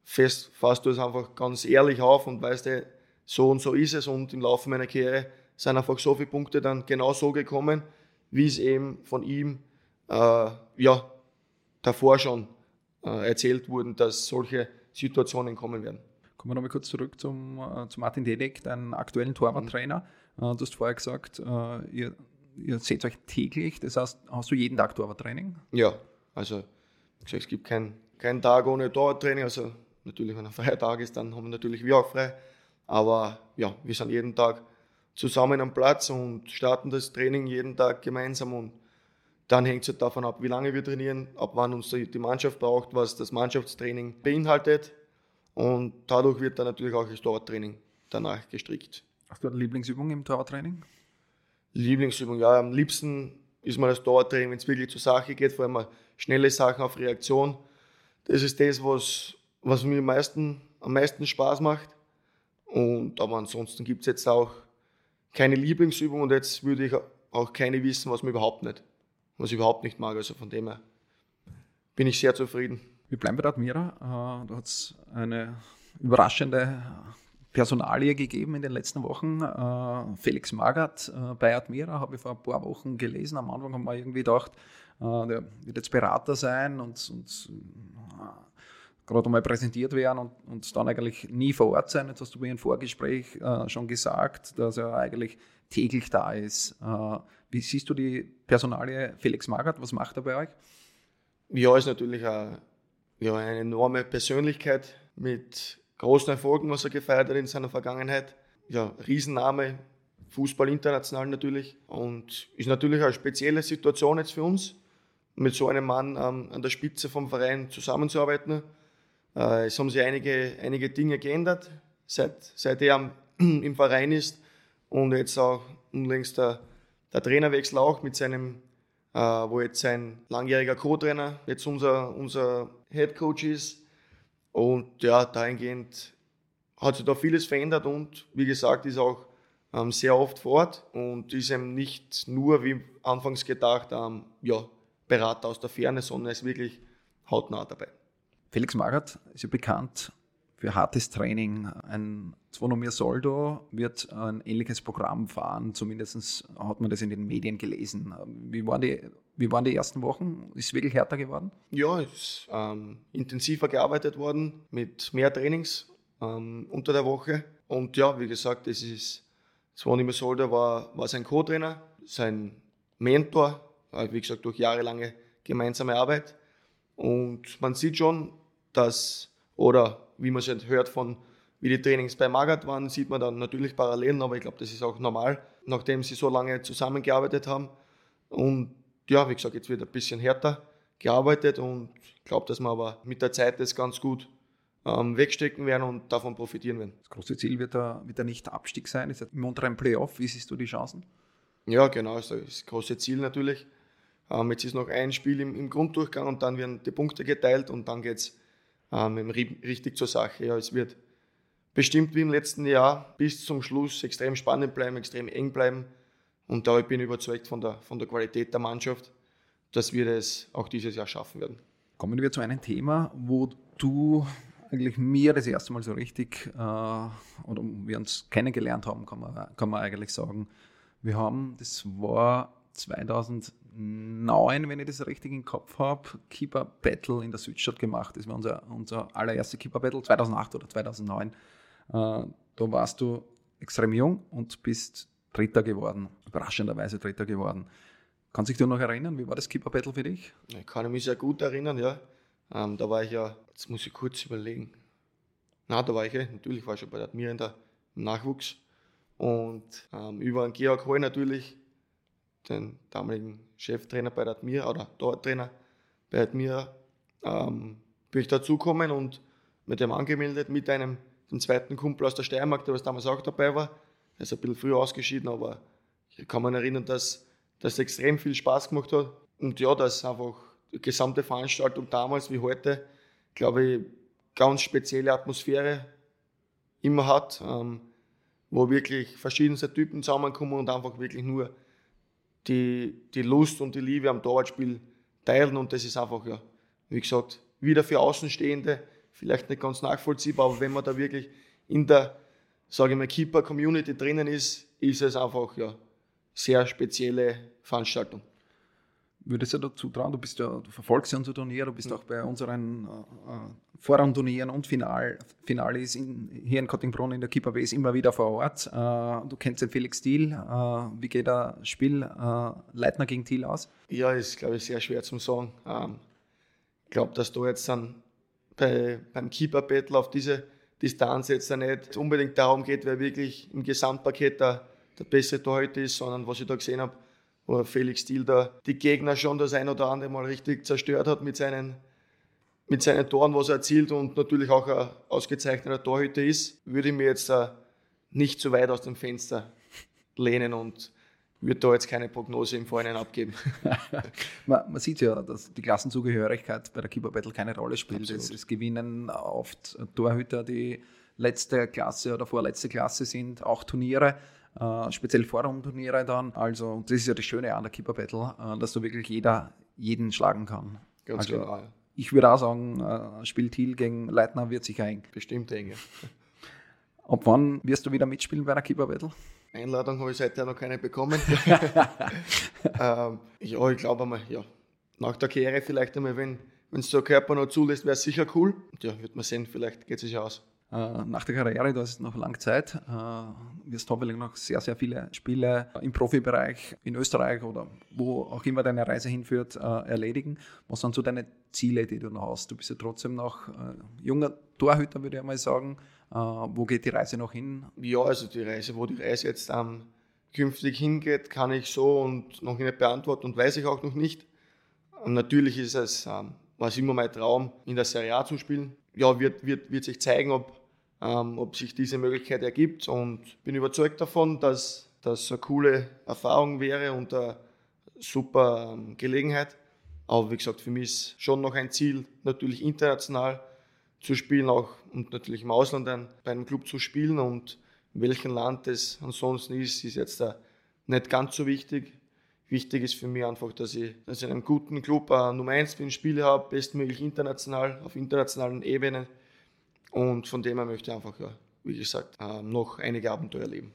fest, fasst du es einfach ganz ehrlich auf und weißt, ey, so und so ist es und im Laufe meiner Karriere sind einfach so viele Punkte dann genau so gekommen, wie es eben von ihm äh, ja, davor schon äh, erzählt wurden, dass solche Situationen kommen werden. Kommen wir nochmal kurz zurück zum, äh, zu Martin Dedek, deinen aktuellen Torwarttrainer. Mhm. du hast vorher gesagt, äh, ihr, ihr seht euch täglich, das heißt, hast du jeden Tag Torwarttraining? Ja, also es gibt keinen kein Tag ohne Torwarttraining, also Natürlich, wenn ein freier Tag ist, dann haben wir natürlich wir auch frei. Aber ja, wir sind jeden Tag zusammen am Platz und starten das Training jeden Tag gemeinsam und dann hängt es halt davon ab, wie lange wir trainieren, ab wann uns die Mannschaft braucht, was das Mannschaftstraining beinhaltet. Und dadurch wird dann natürlich auch das Torwarttraining danach gestrickt. Hast du eine Lieblingsübung im Torwarttraining? Lieblingsübung, ja, am liebsten ist mir das Torwarttraining, wenn es wirklich zur Sache geht, vor allem schnelle Sachen auf Reaktion. Das ist das, was was mir am meisten, am meisten Spaß macht. Und, aber ansonsten gibt es jetzt auch keine Lieblingsübung und jetzt würde ich auch keine wissen, was mir überhaupt nicht, was ich überhaupt nicht mag. Also von dem her bin ich sehr zufrieden. Wir bleiben bei Admira. Äh, da hat es eine überraschende Personalie gegeben in den letzten Wochen. Äh, Felix Magath äh, bei Admira habe ich vor ein paar Wochen gelesen. Am Anfang haben wir irgendwie gedacht, der wird jetzt Berater sein und, und gerade einmal präsentiert werden und, und dann eigentlich nie vor Ort sein. Jetzt hast du mir im Vorgespräch äh, schon gesagt, dass er eigentlich täglich da ist. Äh, wie siehst du die Personalie Felix Magath? Was macht er bei euch? Ja, ist natürlich eine, ja, eine enorme Persönlichkeit mit großen Erfolgen, was er gefeiert hat in seiner Vergangenheit. Ja, Riesenname, Fußball international natürlich. Und ist natürlich eine spezielle Situation jetzt für uns, mit so einem Mann ähm, an der Spitze vom Verein zusammenzuarbeiten. Äh, es haben sich einige, einige Dinge geändert, seit, seit er im Verein ist und jetzt auch unlängst der, der Trainerwechsel auch mit seinem, äh, wo jetzt sein langjähriger Co-Trainer jetzt unser, unser Head Coach ist. Und ja, dahingehend hat sich da vieles verändert und wie gesagt, ist auch ähm, sehr oft vor Ort und ist eben nicht nur, wie anfangs gedacht, ähm, ja, Berater aus der Ferne, sondern ist wirklich hautnah dabei. Felix Magath ist ja bekannt für hartes Training. Ein Zwonomir Soldo wird ein ähnliches Programm fahren, zumindest hat man das in den Medien gelesen. Wie waren die, wie waren die ersten Wochen? Ist es wirklich härter geworden? Ja, es ist ähm, intensiver gearbeitet worden mit mehr Trainings ähm, unter der Woche. Und ja, wie gesagt, es ist Zvonimir Soldo war, war sein Co-Trainer, sein Mentor, wie gesagt, durch jahrelange gemeinsame Arbeit. Und man sieht schon, dass, oder wie man es halt hört von, wie die Trainings bei Magat waren, sieht man dann natürlich Parallelen, aber ich glaube, das ist auch normal, nachdem sie so lange zusammengearbeitet haben. Und ja, wie gesagt, jetzt wird ein bisschen härter gearbeitet und ich glaube, dass wir aber mit der Zeit das ganz gut ähm, wegstecken werden und davon profitieren werden. Das große Ziel wird da, wird da nicht Abstieg sein, ist im unteren Playoff. Wie siehst du die Chancen? Ja, genau, das ist das große Ziel natürlich. Ähm, jetzt ist noch ein Spiel im, im, Grunddurchgang und dann werden die Punkte geteilt und dann geht es ähm, richtig zur Sache. Ja, es wird bestimmt wie im letzten Jahr bis zum Schluss extrem spannend bleiben, extrem eng bleiben. Und da bin ich überzeugt von der, von der Qualität der Mannschaft, dass wir das auch dieses Jahr schaffen werden. Kommen wir zu einem Thema, wo du eigentlich mir das erste Mal so richtig, äh, oder wir uns kennengelernt haben, kann man, kann man eigentlich sagen. Wir haben, das war 2009, wenn ich das richtig im Kopf habe, Keeper Battle in der Südstadt gemacht. Das war unser, unser allererster Keeper Battle, 2008 oder 2009. Äh, da warst du extrem jung und bist Dritter geworden, überraschenderweise Dritter geworden. Kannst du dich noch erinnern, wie war das Keeper Battle für dich? Ich kann mich sehr gut erinnern, ja. Ähm, da war ich ja, jetzt muss ich kurz überlegen. Na, da war ich ja, natürlich war ich schon bei der Admir in der, im Nachwuchs. Und ähm, über den Georg Hall natürlich, den damaligen Cheftrainer bei der Admira oder Tortrainer bei der Admira, ähm, bin ich dazugekommen und mit dem angemeldet, mit einem dem zweiten Kumpel aus der Steiermark, der was damals auch dabei war. Er ist ein bisschen früher ausgeschieden, aber ich kann mich erinnern, dass das extrem viel Spaß gemacht hat. Und ja, dass einfach die gesamte Veranstaltung damals wie heute, glaube ich, ganz spezielle Atmosphäre immer hat, ähm, wo wirklich verschiedenste Typen zusammenkommen und einfach wirklich nur die, die Lust und die Liebe am Torwartspiel teilen und das ist einfach, ja, wie gesagt, wieder für Außenstehende vielleicht nicht ganz nachvollziehbar, aber wenn man da wirklich in der, sage ich mal, Keeper-Community drinnen ist, ist es einfach, ja, sehr spezielle Veranstaltung würdest du dazu trauen? Du bist ja, du verfolgst ja unser Turnier, du bist auch bei unseren äh, äh Vorrundturnieren und Final, Finales in, hier in Kottingbrunn in der Keeper Base immer wieder vor Ort. Äh, du kennst den Felix Thiel. Äh, wie geht das Spiel äh, Leitner gegen Thiel aus? Ja, ist, glaube ich, sehr schwer zu sagen. Ähm, ich glaube, dass du jetzt dann bei, beim Keeper-Battle auf diese Distanz jetzt nicht unbedingt darum geht, wer wirklich im Gesamtpaket der, der beste Torhüter ist, sondern was ich da gesehen habe, wo Felix Thiel da die Gegner schon das ein oder andere Mal richtig zerstört hat mit seinen, mit seinen Toren, was er erzielt und natürlich auch ein ausgezeichneter Torhüter ist, würde ich mir jetzt uh, nicht zu weit aus dem Fenster lehnen und würde da jetzt keine Prognose im Vorhinein abgeben. man, man, sieht ja, dass die Klassenzugehörigkeit bei der Keeper Battle keine Rolle spielt. Es, es, gewinnen oft Torhüter, die letzte Klasse oder vorletzte Klasse sind, auch Turniere äh, speziell Vorrundturniere dann. Also das ist ja das Schöne an der Keeper Battle, äh, dass du wirklich jeder jeden schlagen kann. Ganz also, genau. Ich würde auch sagen, äh, Spiel Thiel gegen Leitner wird sicher eng. Bestimmt eng. Ab wann wirst du wieder mitspielen bei der Keeper Battle? Einladung habe ich seither noch keine bekommen. ähm, ja, ich glaube einmal, ja. Nach der Karriere vielleicht einmal, wenn es der Körper noch zulässt, wäre es sicher cool. Und ja, wird man sehen, vielleicht geht es sich aus. Äh, nach der Karriere, da ist noch lange Zeit, äh, wirst hoffentlich noch sehr, sehr viele Spiele im Profibereich in Österreich oder wo auch immer deine Reise hinführt, äh, erledigen. Was sind so deine Ziele, die du noch hast? Du bist ja trotzdem noch junger Torhüter, würde ich mal sagen. Wo geht die Reise noch hin? Ja, also die Reise, wo die Reise jetzt ähm, künftig hingeht, kann ich so und noch nicht beantworten und weiß ich auch noch nicht. Natürlich ist es, ähm, was immer mein Traum, in der Serie A zu spielen. Ja, wird, wird, wird sich zeigen, ob ähm, ob sich diese Möglichkeit ergibt und bin überzeugt davon, dass das eine coole Erfahrung wäre und eine super ähm, Gelegenheit. Aber wie gesagt, für mich ist schon noch ein Ziel, natürlich international zu spielen, auch und natürlich im Ausland dann bei einem Club zu spielen und in welchem Land es ansonsten ist, ist jetzt da nicht ganz so wichtig. Wichtig ist für mich einfach, dass ich, dass ich in einem guten Club äh, Nummer 1 bin, Spiele habe, bestmöglich international, auf internationalen Ebenen. Und von dem her möchte ich einfach, ja, wie gesagt, äh, noch einige Abenteuer erleben.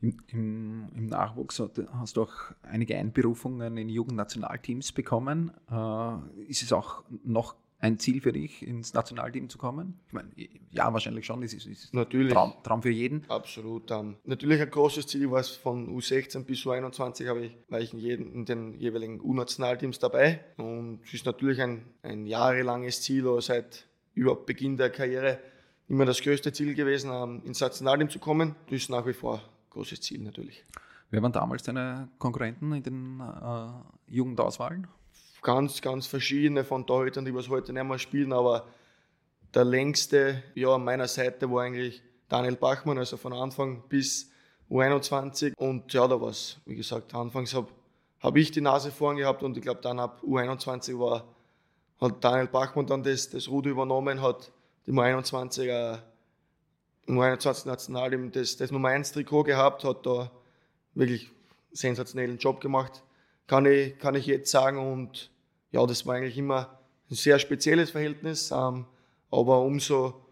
Im, im, Im, Nachwuchs hast du auch einige Einberufungen in Jugendnationalteams bekommen. Äh, ist es auch noch ein Ziel für dich, ins Nationalteam zu kommen? Ich meine, ja, wahrscheinlich schon. Das ist, ist natürlich. Traum, Traum, für jeden. Absolut. Um, natürlich ein großes Ziel war es von U16 bis U21, habe ich, war ich in, jeden, in den jeweiligen U-Nationalteams dabei. Und es ist natürlich ein, ein jahrelanges Ziel, oder seit überhaupt Beginn der Karriere immer das größte Ziel gewesen, um, ins Nationalteam zu kommen. Das ist nach wie vor ein großes Ziel natürlich. Wer waren damals deine Konkurrenten in den äh, Jugendauswahlen? ganz, ganz verschiedene von Torhütern, die was heute nicht mehr spielen, aber der längste ja, an meiner Seite war eigentlich Daniel Bachmann, also von Anfang bis U21. Und ja, da war es, wie gesagt, anfangs habe hab ich die Nase vorn gehabt und ich glaube, dann ab U21 war, hat Daniel Bachmann dann das, das Ruder übernommen, hat die U21 äh, im U21 National das, das Nummer 1 Trikot gehabt, hat da wirklich sensationellen Job gemacht kann ich, kann ich jetzt sagen. Und ja, das war eigentlich immer ein sehr spezielles Verhältnis. Ähm, aber umso,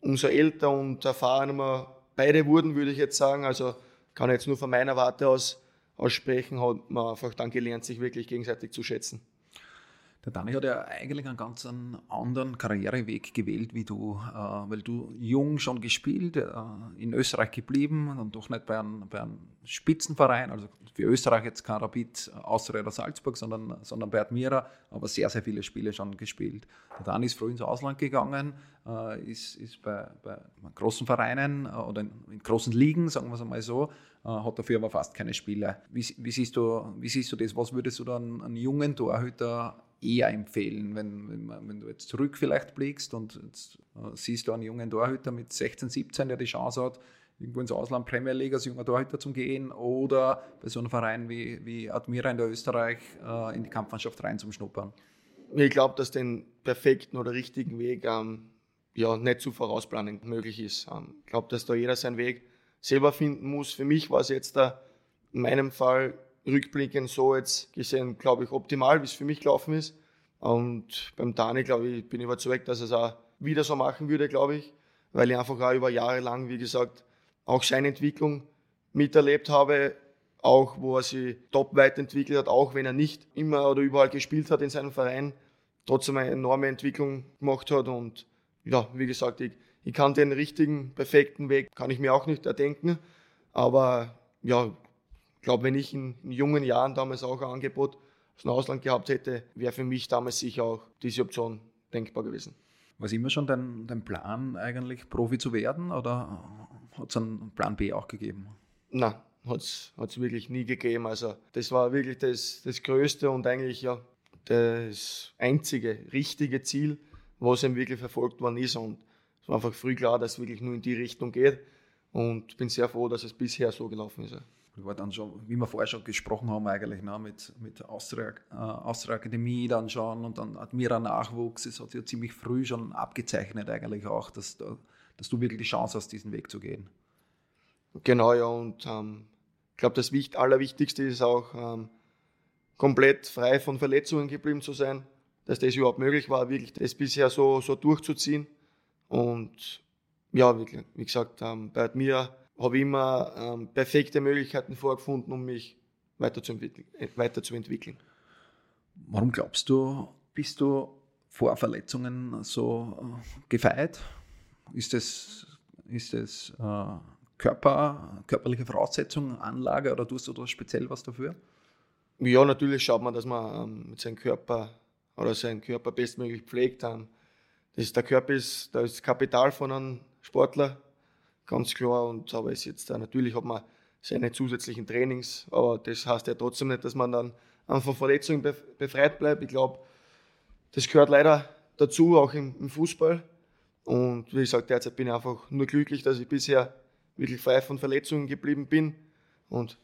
umso älter und erfahrener wir beide wurden, würde ich jetzt sagen, also kann ich jetzt nur von meiner Warte aus aussprechen, hat man einfach dann gelernt, sich wirklich gegenseitig zu schätzen. Der Dani hat ja eigentlich einen ganz anderen Karriereweg gewählt wie du, äh, weil du jung schon gespielt, äh, in Österreich geblieben und doch nicht bei einem, bei einem Spitzenverein, also für Österreich jetzt kein Rapid Austria oder Salzburg, sondern, sondern bei Admira, aber sehr, sehr viele Spiele schon gespielt. Der Dani ist früh ins Ausland gegangen, äh, ist, ist bei, bei großen Vereinen oder in, in großen Ligen, sagen wir es einmal so, hat dafür aber fast keine Spiele. Wie, wie, siehst, du, wie siehst du das? Was würdest du dann einen jungen Torhüter eher empfehlen, wenn, wenn, wenn, du jetzt zurück vielleicht blickst und jetzt, äh, siehst du einen jungen Torhüter mit 16, 17, der die Chance hat, irgendwo ins Ausland Premier League als junger Torhüter zu gehen oder bei so einem Verein wie, wie Admira in der Österreich äh, in die Kampfmannschaft rein zum Schnuppern? Ich glaube, dass den perfekten oder richtigen Weg ähm, ja, nicht zu vorausplanen möglich ist. Ähm, ich glaube, dass da jeder seinen Weg selber finden muss. Für mich war es jetzt da in meinem Fall rückblickend so jetzt gesehen, glaube ich, optimal, wie es für mich gelaufen ist. Und beim Dani, glaube ich, bin ich überzeugt, dass er es auch wieder so machen würde, glaube ich, weil ich einfach auch über Jahre lang, wie gesagt, auch seine Entwicklung miterlebt habe, auch wo er sich top weiterentwickelt hat, auch wenn er nicht immer oder überall gespielt hat in seinem Verein, trotzdem eine enorme Entwicklung gemacht hat. Und ja, wie gesagt, ich, ich kann den richtigen, perfekten Weg, kann ich mir auch nicht erdenken, aber ja, glaube, wenn ich in, jungen Jahren damals auch ein Angebot aus dem Ausland gehabt hätte, wäre für mich damals sicher auch diese Option denkbar gewesen. War es immer schon dein, dein Plan, eigentlich Profi zu werden oder hat es einen Plan B auch gegeben? Nein, hat es wirklich nie gegeben. Also das war wirklich das, das größte und eigentlich ja das einzige richtige Ziel, was eben wirklich verfolgt worden ist. Und es war einfach früh klar, dass es wirklich nur in die Richtung geht. Und bin sehr froh, dass es bisher so gelaufen ist war dann schon, wie wir vorher schon gesprochen haben, eigentlich ne, mit, mit Austria, äh, Akademie dann schon und dann Admira Nachwuchs. Es hat ja ziemlich früh schon abgezeichnet, eigentlich auch, dass, dass du wirklich die Chance hast, diesen Weg zu gehen. Genau, ja, und ähm, ich glaube, das Allerwichtigste ist auch, ähm, komplett frei von Verletzungen geblieben zu sein, dass das überhaupt möglich war, wirklich das bisher so, so durchzuziehen. Und ja, wie, wie gesagt, ähm, bei Admira habe ich immer ähm, perfekte Möglichkeiten vorgefunden, um mich weiterzuentwickeln, äh, weiterzuentwickeln. Warum glaubst du, bist du vor Verletzungen so äh, gefeit? Ist es ist das, äh, Körper, körperliche Voraussetzung, Anlage oder tust du da speziell was dafür? Ja, natürlich schaut man, dass man ähm, mit seinem Körper oder seinen Körper bestmöglich pflegt. Ähm, das, der Körper ist das Kapital von einem Sportler ganz klar. Und aber ist jetzt natürlich hat man seine zusätzlichen Trainings, aber das heißt ja trotzdem nicht, dass man dann von Verletzungen befreit bleibt. Ich glaube, das gehört leider dazu, auch im, im, Fußball. Und wie gesagt, derzeit bin ich einfach nur glücklich, dass ich bisher wirklich frei von Verletzungen geblieben bin und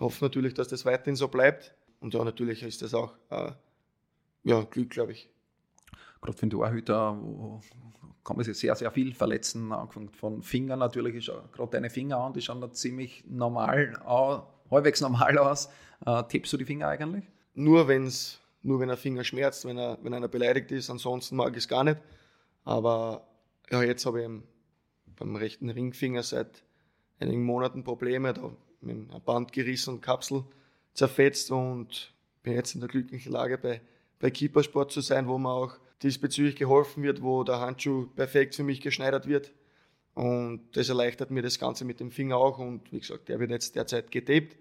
hoffe natürlich, dass das weiterhin so bleibt. Und ja, natürlich ist das auch äh, ja, Glück, glaube ich. gerade für den Torhüter, wo kann man sich sehr, sehr viel verletzen, angefangen von Fingern natürlich, ist gerade deine Finger an, die schauen da ziemlich normal, halbwegs normal aus. Äh, tippst du die Finger eigentlich? Nur, wenn's, nur wenn ein Finger schmerzt, wenn, er, wenn einer beleidigt ist, ansonsten mag ich es gar nicht. Aber ja, jetzt habe ich beim rechten Ringfinger seit einigen Monaten Probleme, da mit einem Band gerissen und Kapsel zerfetzt und bin jetzt in der glücklichen Lage, bei, bei Keepersport zu sein, wo mir auch diesbezüglich geholfen wird, wo der Handschuh perfekt für mich geschneidert wird. Und das erleichtert mir das Ganze mit dem Finger auch. Und wie gesagt, der wird jetzt derzeit getaped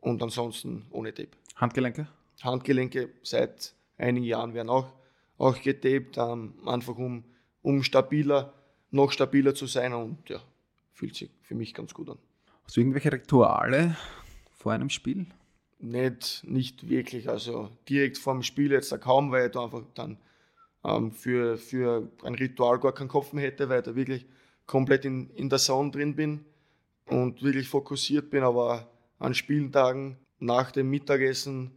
und ansonsten ohne Tape. Handgelenke? Handgelenke seit einigen Jahren werden auch, auch getaped, ähm, einfach um, um stabiler, noch stabiler zu sein und ja, fühlt sich für mich ganz gut an. Hast du irgendwelche Rituale vor einem Spiel? Nicht, nicht wirklich. Also direkt vor dem Spiel jetzt kaum, weil ich da einfach dann ähm, für, für ein Ritual gar keinen Kopf mehr hätte, weil ich da wirklich komplett in, in der Zone drin bin und wirklich fokussiert bin. Aber an Spieltagen nach dem Mittagessen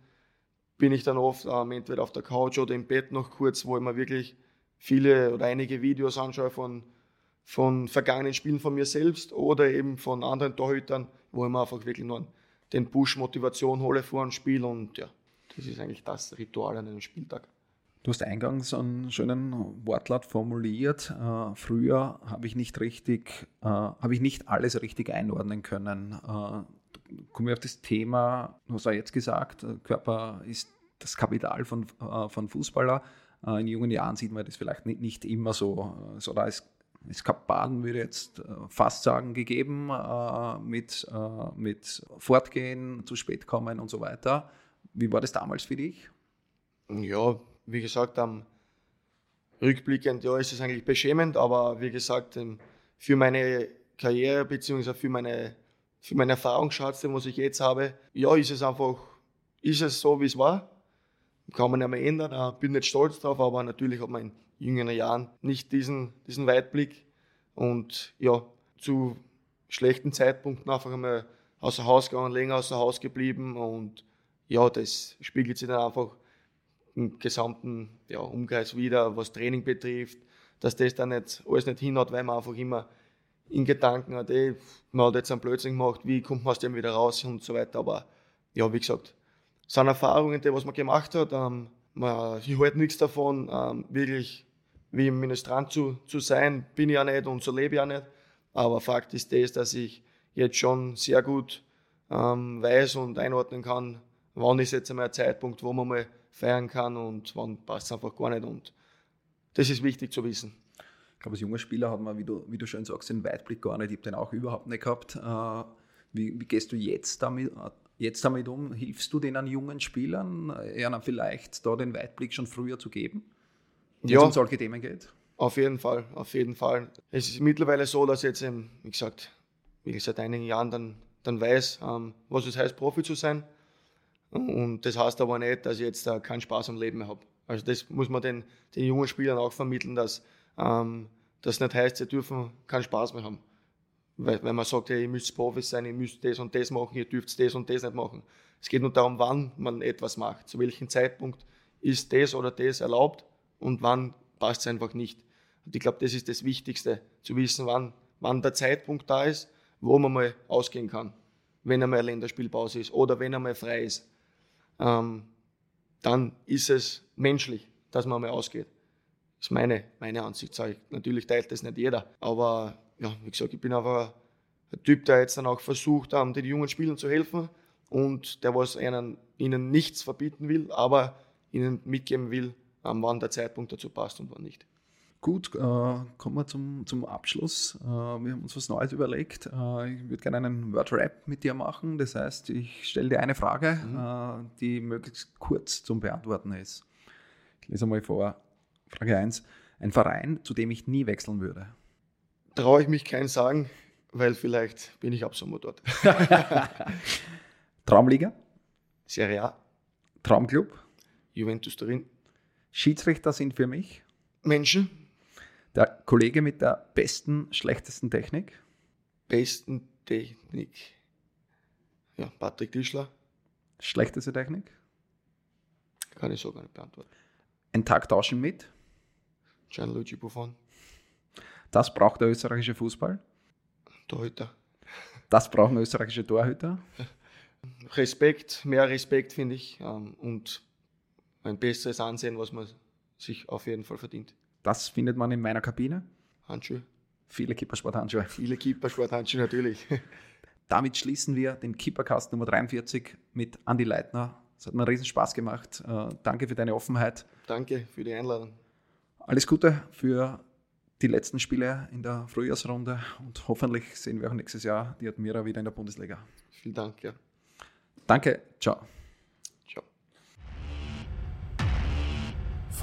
bin ich dann oft ähm, entweder auf der Couch oder im Bett noch kurz, wo ich mir wirklich viele oder einige Videos anschaue von, von vergangenen Spielen von mir selbst oder eben von anderen Torhütern, wo ich mir einfach wirklich nur den Push Motivation hole vor einem Spiel und ja, das ist eigentlich das Ritual an einem Spieltag. Du hast eingangs einen schönen Wortlaut formuliert. Äh, früher habe ich nicht richtig, äh, habe ich nicht alles richtig einordnen können. Äh, kommen wir auf das Thema, du hast ja jetzt gesagt, Körper ist das Kapital von, äh, von Fußballer. Äh, in jungen Jahren sieht man das vielleicht nicht, nicht immer so. so da ist Eskapaden, würde ich jetzt äh, fast sagen, gegeben, mit, mit Fortgehen, zu spät kommen und so weiter. Wie war das damals für dich? Ja, wie gesagt, um, rückblickend, ja, ist es eigentlich beschämend, aber wie gesagt, ähm, für meine Karriere bzw. für meine, für meine Erfahrungsschatz, was ich jetzt habe, ja, ist es einfach, ist es so, wie es war. Kann man ja mal ändern, bin nicht stolz drauf, aber natürlich hat man in jüngeren Jahren nicht diesen, diesen Weitblick und ja, zu schlechten Zeitpunkten einfach einmal außer Haus gegangen, länger außer Haus geblieben und ja, das spiegelt sich dann einfach im gesamten ja, Umkreis wieder, was Training betrifft, dass das dann nicht, alles nicht hinhaut, weil man einfach immer in Gedanken hat, ey, man hat jetzt einen Blödsinn gemacht, wie kommt man aus dem wieder raus und so weiter. Aber ja, wie gesagt, es sind Erfahrungen, die was man gemacht hat. Ähm, man, ich halte nichts davon, ähm, wirklich wie im Ministrant zu, zu sein, bin ich ja nicht und so lebe ich ja nicht. Aber Fakt ist das, dass ich jetzt schon sehr gut ähm, weiß und einordnen kann, wann ist jetzt einmal ein Zeitpunkt, wo man mal feiern kann und wann passt es einfach gar nicht. Und das ist wichtig zu wissen. Ich glaube, als junger Spieler hat man, wie du, wie du schön sagst, den Weitblick gar nicht. Ich habe den auch überhaupt nicht gehabt. Äh, wie, wie, gehst du jetzt damit, jetzt damit um? Hilfst du den an jungen Spielern, ja, vielleicht da den Weitblick schon früher zu geben? Wenn ja, es um solche Themen geht? Auf jeden Fall, auf jeden Fall. Es ist mittlerweile so, dass ich jetzt, eben, wie gesagt, wie ich seit einigen Jahren dann, dann weiß, ähm, was es heißt, Profi zu sein. Und das heißt aber nicht, dass ich jetzt uh, keinen Spaß am Leben mehr habe. Also das muss man den, den jungen Spielern auch vermitteln, dass ähm, das nicht heißt, sie dürfen keinen Spaß mehr haben. Weil, weil man sagt, ja, ihr müsst Profis sein, ihr müsst das und das machen, ihr dürft das und das nicht machen. Es geht nur darum, wann man etwas macht, zu welchem Zeitpunkt ist das oder das erlaubt und wann passt es einfach nicht. Und ich glaube, das ist das Wichtigste, zu wissen, wann, wann der Zeitpunkt da ist, wo man mal ausgehen kann, wenn einmal eine Länderspielpause ist oder wenn einmal frei ist ähm, dann ist es menschlich, dass man mal ausgeht. Das ist meine, meine Ansicht. Ich. Natürlich teilt das nicht jeder. Aber ja, wie gesagt, ich bin einfach ein Typ, der jetzt dann auch versucht, ähm, den jungen Spielern zu helfen und der was ihnen, ihnen nichts verbieten will, aber ihnen mitgeben will, ähm, wann der Zeitpunkt dazu passt und wann nicht. Gut, äh, kommen wir zum, zum Abschluss. Äh, wir haben uns was Neues überlegt. Äh, ich würde gerne einen Word-Rap mit dir machen. Das heißt, ich stelle dir eine Frage, mhm. Äh, die möglichst kurz zum Beantworten ist. Ich lese mal vor. Frage 1. Ein Verein, zu dem ich nie wechseln würde. Traue ich mich keinen sagen, weil vielleicht bin ich ab Sommer dort. Traumliga? Serie A. Traumclub? Juventus Turin. Schiedsrichter sind für mich? Menschen. Der Kollege mit der besten, schlechtesten Technik? Besten Technik. Ja, Patrick Tischler. Schlechteste Technik? Kann ich so gar nicht beantworten. Ein Tag tauschen mit? Gianluigi Buffon. Das braucht der österreichische Fußball. Torhüter. Das brauchen österreichische Torhüter. Respekt, mehr Respekt finde ich ähm, und ein besseres Ansehen, was man sich auf jeden Fall verdient. Das findet man in meiner Kabine. Handschuhe. Viele Kippersport-Handschuhe. Viele Keeper-Sporthandschuhe natürlich. Damit schließen wir den Keepercast Nummer 43 mit Andy Leitner. Es hat mir riesen Spaß gemacht. Äh, danke für deine Offenheit. Danke für die Einladung. Alles Gute für die letzten Spiele in der Frühjahrsrunde und hoffentlich sehen wir auch nächstes Jahr die Admira wieder in der Bundesliga. Vielen Dank, ja. Danke. Ciao.